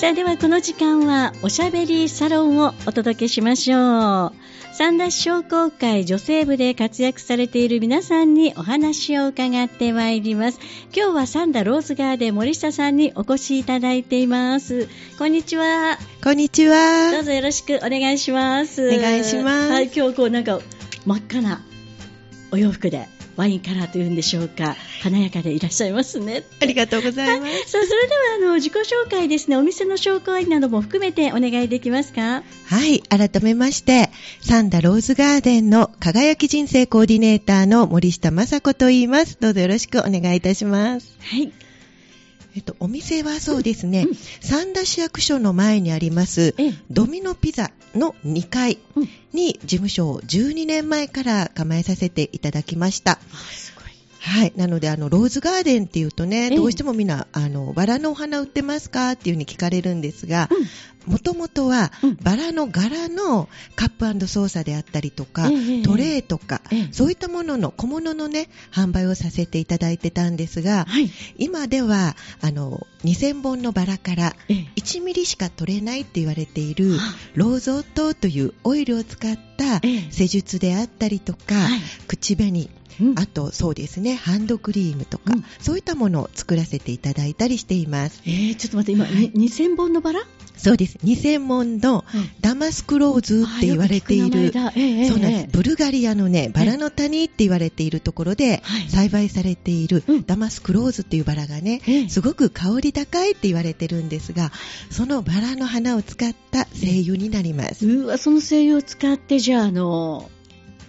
さあではこの時間はおしゃべりサロンをお届けしましょう。三田市商工会女性部で活躍されている皆さんにお話を伺ってまいります。今日は三田ローズガーデン森下さんにお越しいただいています。こんにちは。こんにちどはう。ぞよろしくお願いします。お願いしますはい、今日こうなんか真っ赤なお洋服でワインカラーというんでしょうか。華やかでいらっしゃいますね。ありがとうございます。さあ、それではあの自己紹介ですね、お店の紹介なども含めてお願いできますか？はい、改めまして、サンダローズガーデンの輝き人生コーディネーターの森下雅子と言います。どうぞよろしくお願いいたします。はい。えっと、お店はそうですね、うん。三田市役所の前にあります、ええ。ドミノピザの2階うん。に事務所を12年前から構えさせていただきました。はい。なので、あの、ローズガーデンっていうとね、ええ。どうしてもみんな、あの、バラのお花売ってますかっていうふうに聞かれるんですが、もともとはうん、バラの柄のカップソーサであったりとか、ええトレーとか、ええ。そういったものの小物のね、販売をさせていただいてたんですが、はい。今では、あの、2000本のバラからええ。1ミリしか取れないって言われているは、ローゾートというオイルを使ったええ。施術であったりとか、はい。口紅、うん。あとそうですね、ハンドクリームとか、うん。そういったものを作らせていただいたりしています。えー、ちょっと待って、今、はいに2000本のバラ？そうです。2000本のダマスクローズって言われている。そうなんです。ええ。ブルガリアのね、バラの谷って言われているところではい。栽培されているうん。ダマスクローズっていうバラがねええ、すごく香り高いって言われてるんですが、そのバラの花を使った精油になります。うわ、その精油を使って、じゃあ、あの、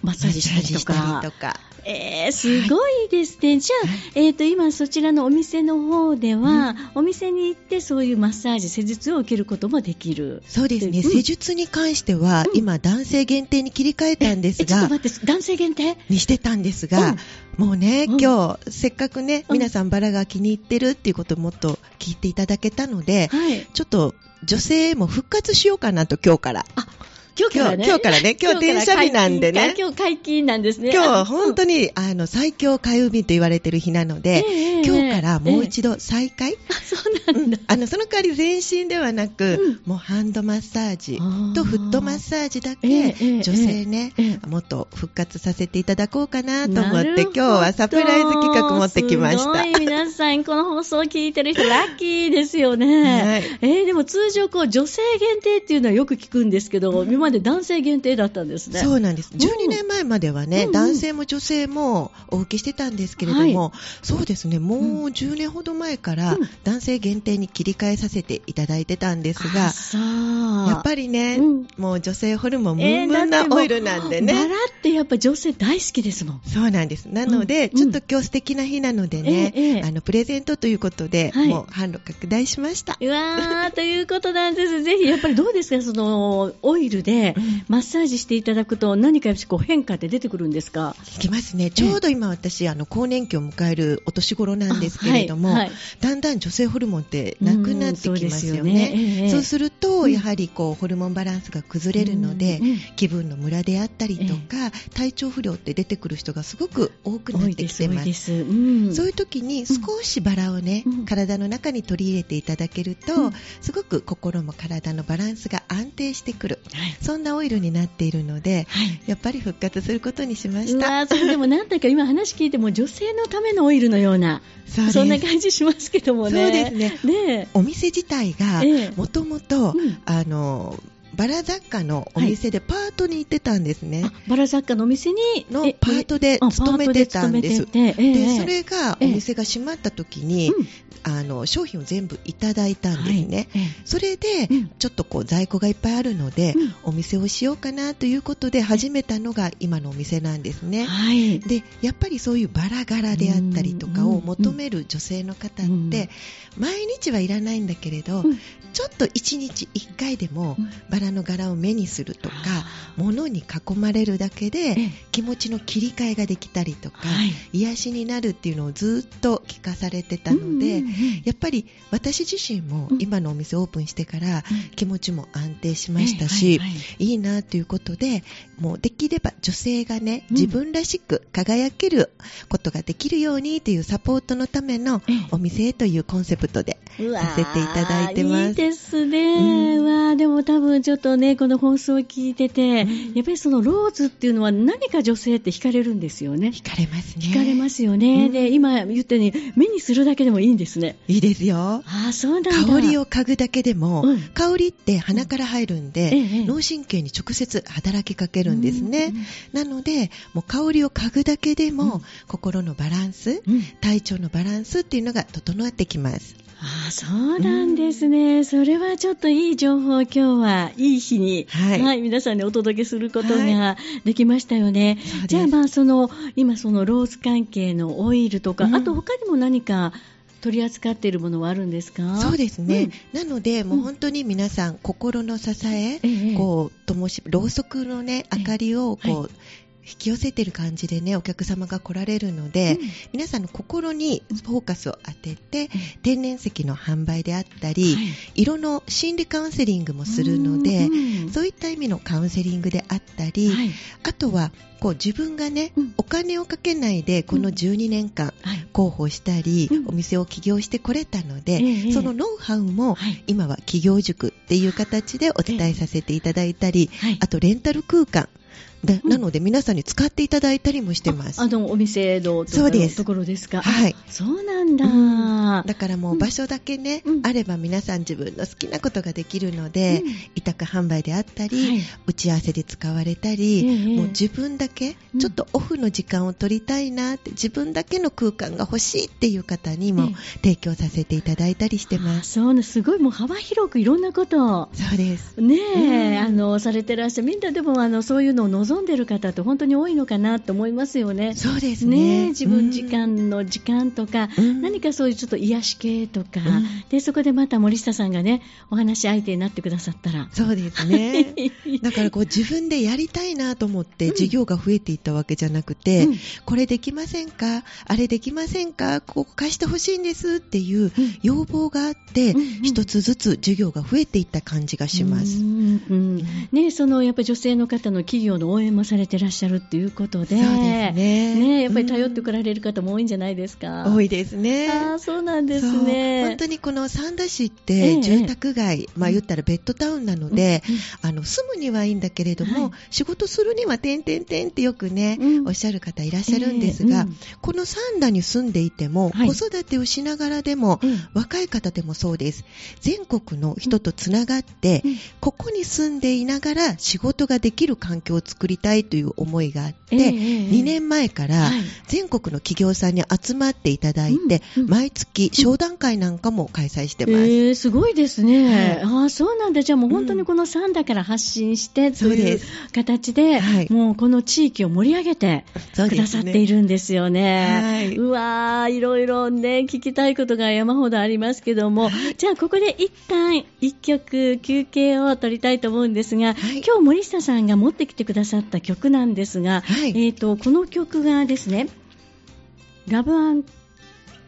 マッサージしたり。とか。えー、すごいですね。じゃあ、えっ、と、今そちらのお店の方では、お店に行ってそういうマッサージ、施術を受けることもできる。そうですね、うん施術に関しては、うん。今男性限定に切り替えたんですが。えちょっと、待って、男性限定？にしてたんですが、もうね、うん。今日、せっかくね、うん。皆さんバラが気に入ってるっていうことをもっと聞いていただけたので、はい。ちょっと女性も復活しようかなと、今日から。今日からね。今日からね。今日電車日なんでね。今日解禁なんですね。今日、本当に、に、あの、最強開運日と言われてる日なので、ええ今日からもうえ一度再開、そうなんだ。あの、その代わり全身ではなく、うん。もうハンドマッサージとフットマッサージだえけ、女性ね、ええ。もっと復活させていただこうかなと思って、今日はサプライズ企画持ってきました。すごい。皆さん、この放送を聞いてる人、ラッキーですよね。はい。えーでも通常、こう、女性限定っていうのはよく聞くんですけど、今まで男性限定だったんですね。そうなんです。うん。12年前まではね、うんうん。男性も女性もお受けしてたんですけれども、はそうですね、もう10年ほど前からうん。男性限定に切り替えさせていただいてたんですあが、さあ。やっぱりね、うんもう女性ホルモンムえーンムンなオイルなんでね。バラってやっぱ女性大好きですもん。そうなんです。なので、うんちょっと今日素敵な日なのでね、ええええあの、プレゼントということで、はいもう販路拡大しました。うわー、ということなんです。ぜひ、やっぱりどうですか、その、オイルでうんマッサージしていただくと何かこう変化って出てくるんですか？いきますね。ちょうど今私、あの、更年期を迎えるお年頃なんですけれども、あはいはいだんだん女性ホルモンってなくなってきますよね。ねええそうすると、うんやはりこう、ホルモンバランスが崩れるので、気分のムラであったりとか、体調不良って出てくる人がすごく多くなってきてま。す。そういう時に少しバラをね、うん。体の中に取り入れていただけると、うん。すごく心も体のバランスが安定してくる。はい。そんなオイルになっているので、はい。やっぱり復活することにしまうした。それでもなんだか今話聞いても女性のためのオイルのようなそんな感じしますけどもね。そうですね。ねお店自体がええ、もともとうん、あの、のバラ雑貨のお店でパートに行ってたんですね。あバラ雑貨のお店にのえパートであ勤めてたんです。でそれがお店が閉まった時に、うん。あの、商品を全部いただいたんですね。はい。えそれでちょっとこう在庫がいっぱいあるので、うん。お店をしようかなということで始めたのが今のお店なんですね。はい。で、やっぱりそういうバラ柄であったりとかを求める女性の方うん。って、毎日はいらないんだけれど、うん。ちょっと1日1回でもうん。バラの柄を目にするとか、物に囲まれるだけえでえ気持ちの切り替えができたりとか、はい。癒しになるっていうのをずっと聞かされてたので、うんうんうんやっぱり私自身もうん。今のお店オープンしてからうん。気持ちも安定しましたし、はいはいはい。いいなということで、もうできれば女性がね、うん。自分らしく輝けることができるようにというサポートのためのええ。お店というコンセプトでさせていただいてます。いいですね。うん、わでも多分ちょっとね、この放送を聞いてて、うん、やっぱりそのローズっていうのは何か女性って惹かれるんですよね。惹かれますね。惹かれますよね。うん、で、今言ったように、目にするだけでもいいんですね。いいですよ。ああ、そうなんだ。香りを嗅ぐだけでも、香りって鼻から入るんで、脳神経に直接働きかけるんですね。なので、もう香りを嗅ぐだけでも、心のバランス、体調のバランスっていうのが整ってきます。あそうなんですね、うん、それはちょっといい情報を今日はいい日に、はい、はい、皆さんにお届けすることができましたよね。はい、じゃあまあその今そのローズ関係のオイルとか、うん、あと他にも何か取り扱っているものはあるんですか？そうですね、うん、なので、もう本当に皆さん、心の支え、ええ、こう灯しろうそくの、ね、明かりをこう、はい引き寄せてる感じでねお客様が来られるので、うん、皆さんの心にフォーカスを当てて、うん、天然石の販売であったり、はい、色の心理カウンセリングもするので、うん、そういった意味のカウンセリングであったり、はい、あとはこう自分がね、お金をかけないでこの12年間広報したり、お店を起業してこれたので、そのノウハウも今は企業塾っていう形でお伝えさせていただいたり、あとレンタル空間で、なので皆さんに使っていただいたりもしてます。あのお店のところです。か？はい。そうなんだ、うん、だからもう場所だけね、うん、あれば皆さん自分の好きなことができるので、うん、委託販売であったり、はい、打ち合わせで使われたり、もう自分だけちょっとオフの時間を取りたいなって、自分だけの空間が欲しいっていう方にも提供させていただいたりしてます。そうね、すごい。もう幅広くいろんなことそうです。ねえ、あのされてらっしゃる。みんなでもあのそういうのを望んでる方って本当に多いのかなと思いますよね。そうですね。ね自分時間の時間とか、うん、何かそういうちょっと癒し系とか、うん、でそこでまた森下さんがねお話相手になってくださったら。そうですね。だからこう自分でやりたいなと思って事業が増えていったわけじゃなくて、うん、これできませんか、あれできませんか、ここ貸してほしいんですっていう要望があって、一つずつ授業が増えていった感じがします。ね、そのやっぱり女性の方の企業の応援もされてらっしゃるっていうことで、ね。ねやっぱり頼ってこられる方も多いんじゃないですか。多いですね。あそうなんですね。本当にこの三田市って住宅街、ええ、まあ言ったらベッドタウンなので、うん、あの住むにはいいんだけれども、はい、仕事するには点々点ってよくね、うん、おっしゃる方いらっしゃるんですが、えうん、この三田に住んでいても、はい、子育てをしながらでも、若い方でもそうです。全国の人とつながって、ここに住んでいながら仕事ができる環境を作りたいという思いがあって、えー、2年前から全国の企業さんに集まっていただいて、うんうん、毎月商談会なんかも開催してます。えー、すごいですね。はい、あそうなんだ。じゃあもう本当にこのサンダから発信してという形で、はい、もうこの地域を盛り上げてくださっているんですよね。はい、うわー、いろいろね、聞きたいことが山ほどありますけども、じゃあここで一旦一曲休憩を取りたいと思うんですが、今日森下さんが持ってきてくださった曲なんですが、はい、えーと、この曲がですね、ラブアン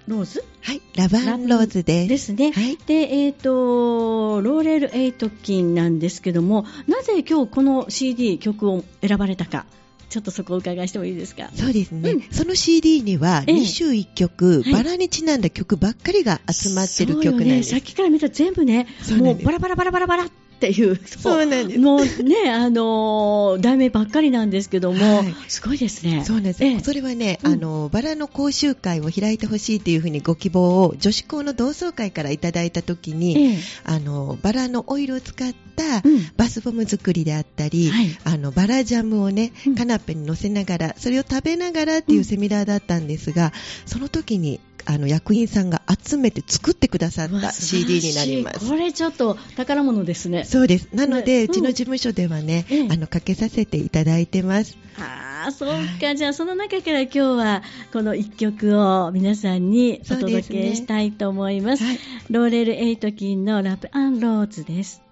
ローズはい、ラブアンローズです。ですね。はい、で、えっ、ー、と、ローレル・エイトキンなんですけども、なぜ今日この CD 曲を選ばれたか。ちょっとそこをお伺いしてもいいですか？そうですね、うん、その CD には2週1曲、ええ、バラにちなんだ曲ばっかりが集まってる曲なんです、ね、さっきから見たら全部ねもうバラバラバラバラバラっていう、そう。なんです。もうね、あのー、題名ばっかりなんですけども、はい、すごいですね。そうなんです。ええ、それはね、あの、バラの講習会を開いてほしいというふうにご希望を女子校の同窓会からいただいたときに、え、あの、バラのオイルを使ったバスボム作りであったり、うんはい、あの、バラジャムをね、カナッペに乗せながら、それを食べながらっていうセミナーだったんですが、その時にあの役員さんが集めて作ってくださった CD になります。これちょっと宝物ですねそうです。なので、ね、うちの事務所ではね、うん、あのかけさせていただいてます。ああそうか、はい、じゃあその中から今日はこの1曲を皆さんにお届けしたいと思います、ね。はい、ローレル・エイトキンのラブ・アン・ローズです。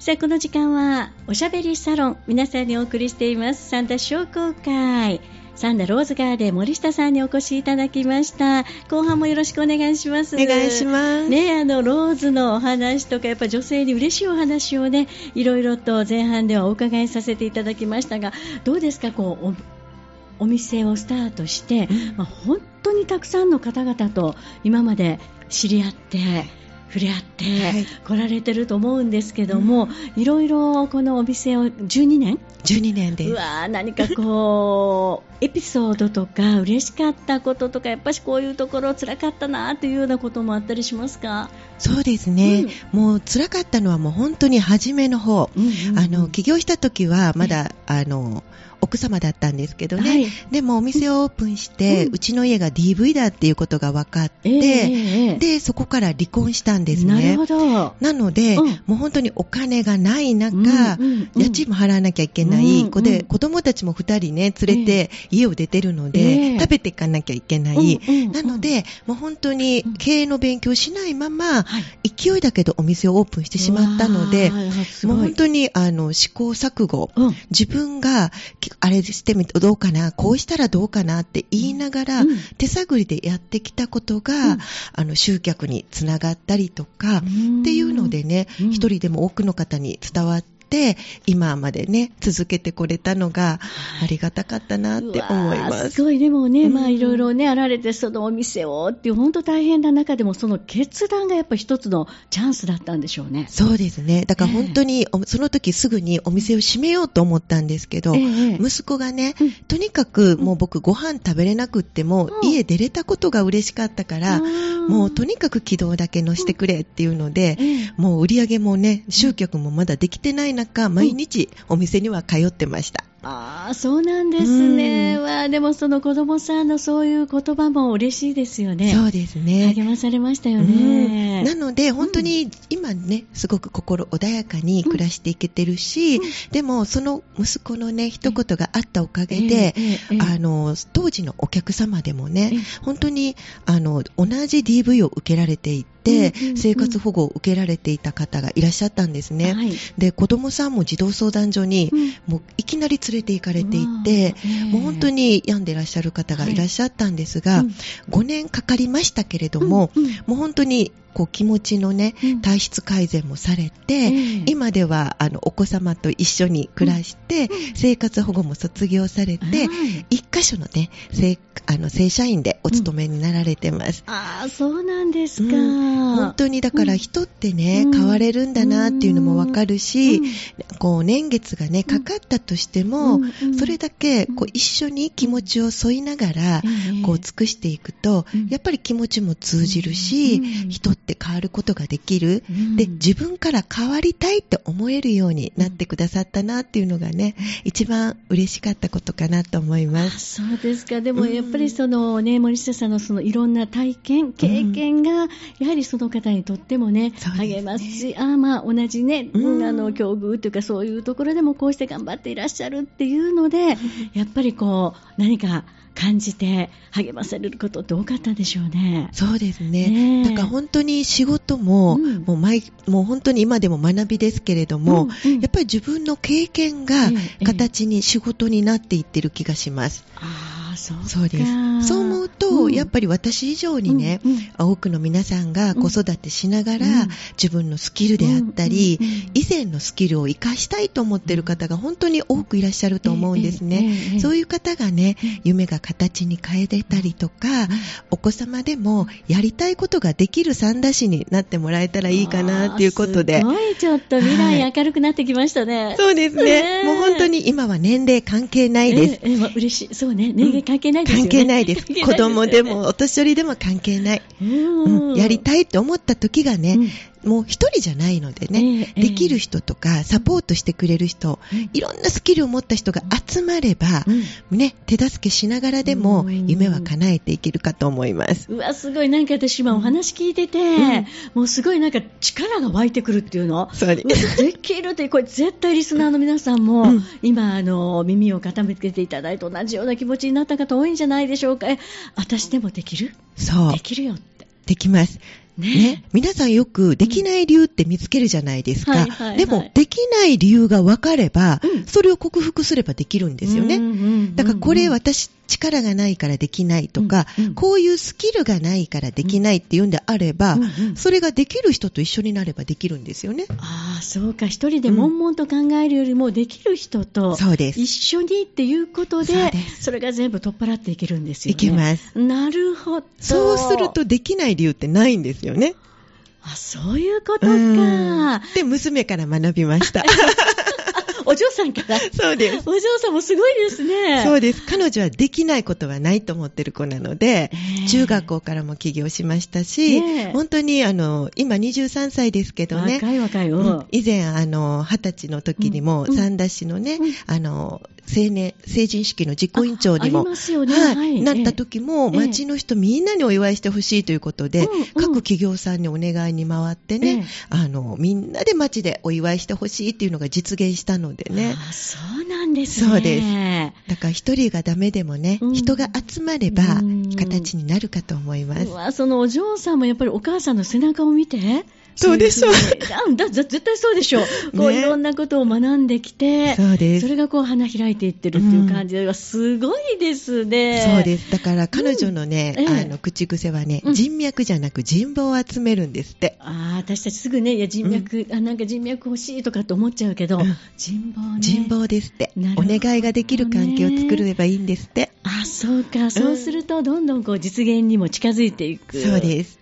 さあ、この時間はおしゃべりサロン、皆さんにお送りしています。サンダ商工会。サンダローズガーデン森下さんにお越しいただきました。後半もよろしくお願いします。お願いします。ね、あの、ローズのお話とか、やっぱ女性に嬉しいお話をね、いろいろと前半ではお伺いさせていただきましたが、どうですか、こう、お店をスタートして、まあ、本当にたくさんの方々と今まで知り合って、触れ合って来られてると思うんですけども、はい、いろいろこのお店を12年？12年でうわ何かこうエピソードとか嬉しかったこととかやっぱりこういうところ辛かったなというようなこともあったりしますか？そうですね、うん、もう辛かったのはもう本当に初めの方、うんうんうん、あの起業した時はまだ、あの奥様だったんですけどね、はい、でもお店をオープンして、うん、うちの家が DV だっていうことが分かって、えー、でそこから離婚したんですね。なるほど。なので、うん、もう本当にお金がない中、うんうんうん、家賃も払わなきゃいけない、うんうん、で子供たちも2人ね連れて家を出てるので、えー、食べていかなきゃいけない、うんうんうん、なのでもう本当に経営の勉強しないまま、勢いだけどお店をオープンしてしまったので、もう本当にあの試行錯誤、自分があれしてみてどうかな、こうしたらどうかなって言いながら、うん、手探りでやってきたことが、うん、あの集客につながったりとか、っていうのでね、一人でも多くの方に伝わって、って今までね続けてこれたのがありがたかったなって思います。すごい。でもね、まあいろいろねあられてそのお店をっていう本当大変な中でもその決断がやっぱ一つのチャンスだったんでしょうね。そうですね。だから本当に、えー、その時すぐにお店を閉めようと思ったんですけど、えー、息子がね、うん、とにかくもう僕ご飯食べれなくっても、うん、家出れたことが嬉しかったから、もうとにかく軌道だけ乗してくれっていうので、うん、もう売り上げもね集客もまだできてないなか、毎日お店には通ってました。ああ、そうなんですね。わでもその子供さんのそういう言葉も嬉しいですよね。そうですね。励まされましたよね。なので、本当に今ね、すごく心穏やかに暮らしていけてるし、うん、でもその息子のね、一言があったおかげで、あの、当時のお客様でもね、本当に、あの、同じ DV を受けられていて、生活保護を受けられていた方がいらっしゃったんですね。はい、で、子供さんも児童相談所に、もういきなり連れて行かれていて、もう本当に病んでいらっしゃる方がいらっしゃったんですが、はい5年かかりましたけれども、もう本当にこう気持ちのね、体質改善もされて、今ではあのお子様と一緒に暮らして、生活保護も卒業されて、一箇所のね、正あの正社員でお勤めになられてます。ああ、そうなんですか、本当にだから人ってね、変われるんだなっていうのもわかるし、こう年月がね、かかったとしても、それだけこう一緒に気持ちを添いながら、こう尽くしていくと、やっぱり気持ちも通じるし、人って変わることができる、うん、で自分から変わりたいって思えるようになってくださったなっていうのがね、一番嬉しかったことかなと思います。そうですか。でもやっぱりそのね、森下さんのそのいろんな体験経験が、やはりその方にとってもね、励ますしあまあ同じね、うん、あの境遇というかそういうところでもこうして頑張っていらっしゃるっていうので、やっぱりこう何か感じて励まされることって多かったでしょうね。そうですね。だから本当に仕事も、うん、もう毎、もう本当に今でも学びですけれども、うんうん、やっぱり自分の経験が形に仕事になっていってる気がします。ええそうそうです。そう思うと、うん、やっぱり私以上にね、うんうん、多くの皆さんが子育てしながら、自分のスキルであったり、以前のスキルを活かしたいと思っている方が本当に多くいらっしゃると思うんですね。そういう方がね、夢が形に変えれたりとか、お子様でもやりたいことができる三田市になってもらえたらいいかなっていうことで。すごいちょっと未来明るくなってきましたね。はい、そうですね。もう本当に今は年齢関係ないです。えー、えー、嬉しい。そうね。年齢関係ないですよね。関係ないです。子供でもお年寄りでも関係ない。うん、やりたいって思った時がね、もう一人じゃないのでね、えー、できる人とか、サポートしてくれる人、いろんなスキルを持った人が集まれば、うん、ね、手助けしながらでも、夢は叶えていけるかと思います。うわ、すごい、なんか私今お話聞いてて、うん、もうすごいなんか力が湧いてくるっていうの。そうできるって、これ絶対リスナーの皆さんも、うん、今、あの、耳を傾けていただいて同じような気持ちになった方多いんじゃないでしょうか。え、私でもできる？そう。できるよって。できます。ね、皆さんよくできない理由って見つけるじゃないですか。はいはいはい、でも、できない理由が分かれば、うん、それを克服すればできるんですよね。うんうんうん、だから、これ私力がないからできないとか、うんうんこういうスキルがないからできないっていうんであれば、うんうんそれができる人と一緒になればできるんですよね。ああ、そうか。一人で悶々と考えるよりも、できる人とそうです一緒にっていうことで、そうですそれが全部取っ払っていけるんですよね。いけます。なるほど。そうするとできない理由ってないんですよね。あ、そういうことうんか。で、娘から学びました。お嬢さんから。そうです。お嬢さんもすごいですね。そうです。彼女はできないことはないと思ってる子なので、ええ中学校からも起業しましたし、本当にあの、今23歳ですけどね、若い若い。う以前、あの、二十歳の時にも、うん三田市のね、うんあの、青年、成人式の実行委員長にも、ますよね。はいはいなった時も、ええ町の人みんなにお祝いしてほしいということで、各企業さんにお願いに回ってね、ええあの、みんなで町でお祝いしてほしいっていうのが実現したのでね。あそうなんですね。そうですだから一人がダメでもね、うん人が集まればうん形になるかと思います。うわそのお嬢さんもやっぱりお母さんの背中を見て、そうでしょうそういうふうにだだ絶対そうでしょう。こうねいろんなことを学んできて、そうです。それがこう花開いていってるっていう感じで、すごいですね。そうです。だから彼女のね、あの、口癖はね、うん人脈じゃなく人望を集めるんですって。ああ、私たちすぐね、いや人脈、あ、なんか人脈欲しいとかって思っちゃうけど、うん人望ね。人望ですってお願いができる関係を作ればいいんですって。あ、そうか。そうすると、どんどんこう実現にも近づいていく。そうです。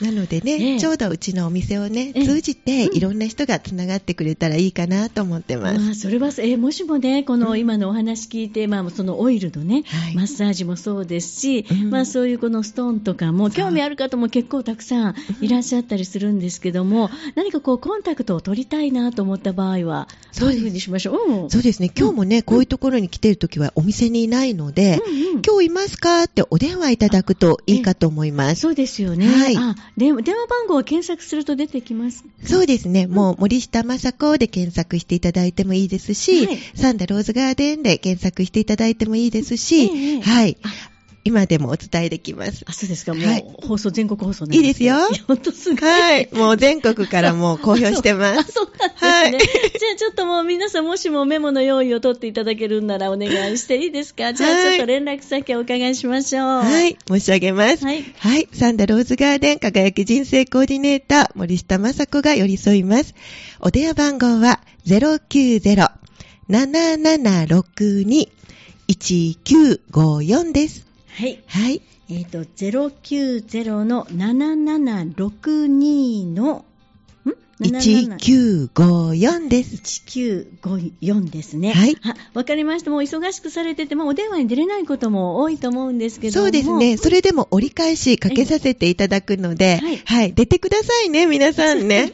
なのでね、ええ。ちょうどうちのお店をね、ええ。通じて、うん。いろんな人がつながってくれたらいいかなと思ってます。まあ、それは、えーもしもね、この今のお話聞いて、まあ、そのオイルのね、はい。マッサージもそうですし、うん。まあ、そういうこのストーンとかも、そう。興味ある方も結構たくさんいらっしゃったりするんですけども、何かこう、コンタクトを取りたいなと思った場合は、どういうふうにしましょう？うん。そうですね、今日もね、こういうところに来てるときはお店にいないので、うんうん。今日いますか？ってお電話いただくといいかと思います。そうですよね。はい電話番号を検索すると出てきます。そうですね。もう森下雅子で検索していただいてもいいですし、はいサンダローズガーデンで検索していただいてもいいですし、ええはいあ。今でもお伝えできます。あ、そうですか。もう、はい放送、全国放送なんいいですよ本当すごい。はい。もう全国からもう公表してま あ、す。そうなんですね。はいじゃあちょっともう皆さんもしもメモの用意を取っていただけるんならお願いしていいですか？じゃあはいちょっと連絡先をお伺いしましょう。はい。申し上げます。はい。はい。サンダローズガーデン輝き人生コーディネーター森下雅子が寄り添います。お電話番号は090-7762-1954です。はい。はい。えっ、と、090の7762の、ん77 1954です。1954ですね。はいあわかりました。もう忙しくされてても、お電話に出れないことも多いと思うんですけども。そうですね。それでも折り返しかけさせていただくので、はいはい。出てくださいね、皆さんね。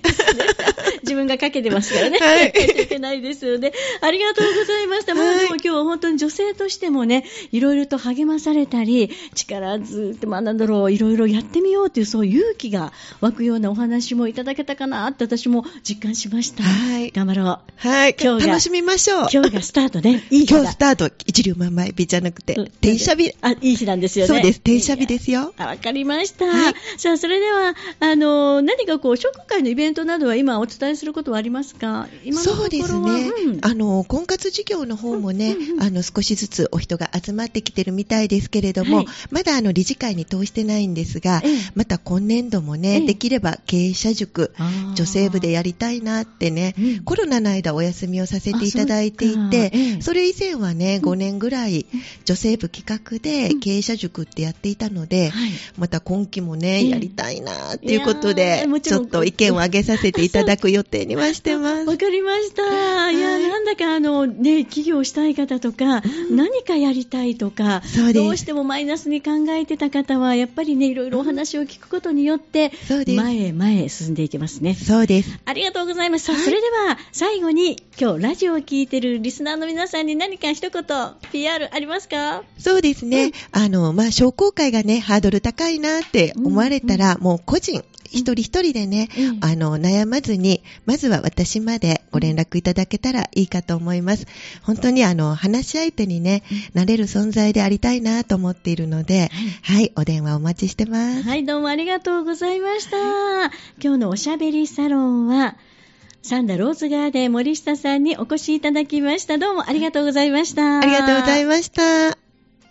自分がかけてますからね。はい いけないですよね。ありがとうございました。もう今日は本当に女性としてもね、いろいろと励まされたり、力ずって、まあなんだろう、いろいろやってみようという、そういう勇気が湧くようなお話もいただけたかなって私も実感しました。はい頑張ろう。はい。今日が楽しみましょう。今日がスタートで、いい今日スタート、一粒万倍日じゃなくてうん、転写日。あ、いい日なんですよね。そうです。転写日ですよ。あ、わかりました。はいさあ、それでは、あの、何かこう、商工会のイベントなどは今お伝えすることはありますか？今のところは？そうですね、うんあの婚活事業の方もね、あの少しずつお人が集まってきてるみたいですけれども、はいまだあの理事会に通してないんですが、ええまた今年度もね、ええできれば経営者塾、あー女性部でやりたいなってね、うん。コロナの間お休みをさせていただいていあそええ。それ以前はね、5年ぐらい女性部企画で経営者塾ってやっていたので、はい。また今期もね、ええ。やりたいなっていうことでちょっと意見を上げさせていただく予定にはしてます。わかりました。い。や、はいなんだかあの、ね、起業したい方とか、何かやりたいとか、どうしてもマイナスに考えてた方は、やっぱりね、いろいろお話を聞くことによって、前へ前へ進んでいけますね。そうです。ありがとうございます。さあはい。それでは、最後に、今日ラジオを聞いてるリスナーの皆さんに何か一言、PR ありますか？そうですね。あの、まあ、商工会がね、ハードル高いなって思われたら、もう個人、一人一人でね、うんあの、悩まずに、まずは私までご連絡いただけたらいいかと思います。本当にあの、話し相手にね、なれる存在でありたいなと思っているので、はい、お電話お待ちしてます。はい、どうもありがとうございました。今日のおしゃべりサロンは、サンダローズガーデン森下さんにお越しいただきました。どうもありがとうございました。ありがとうございました。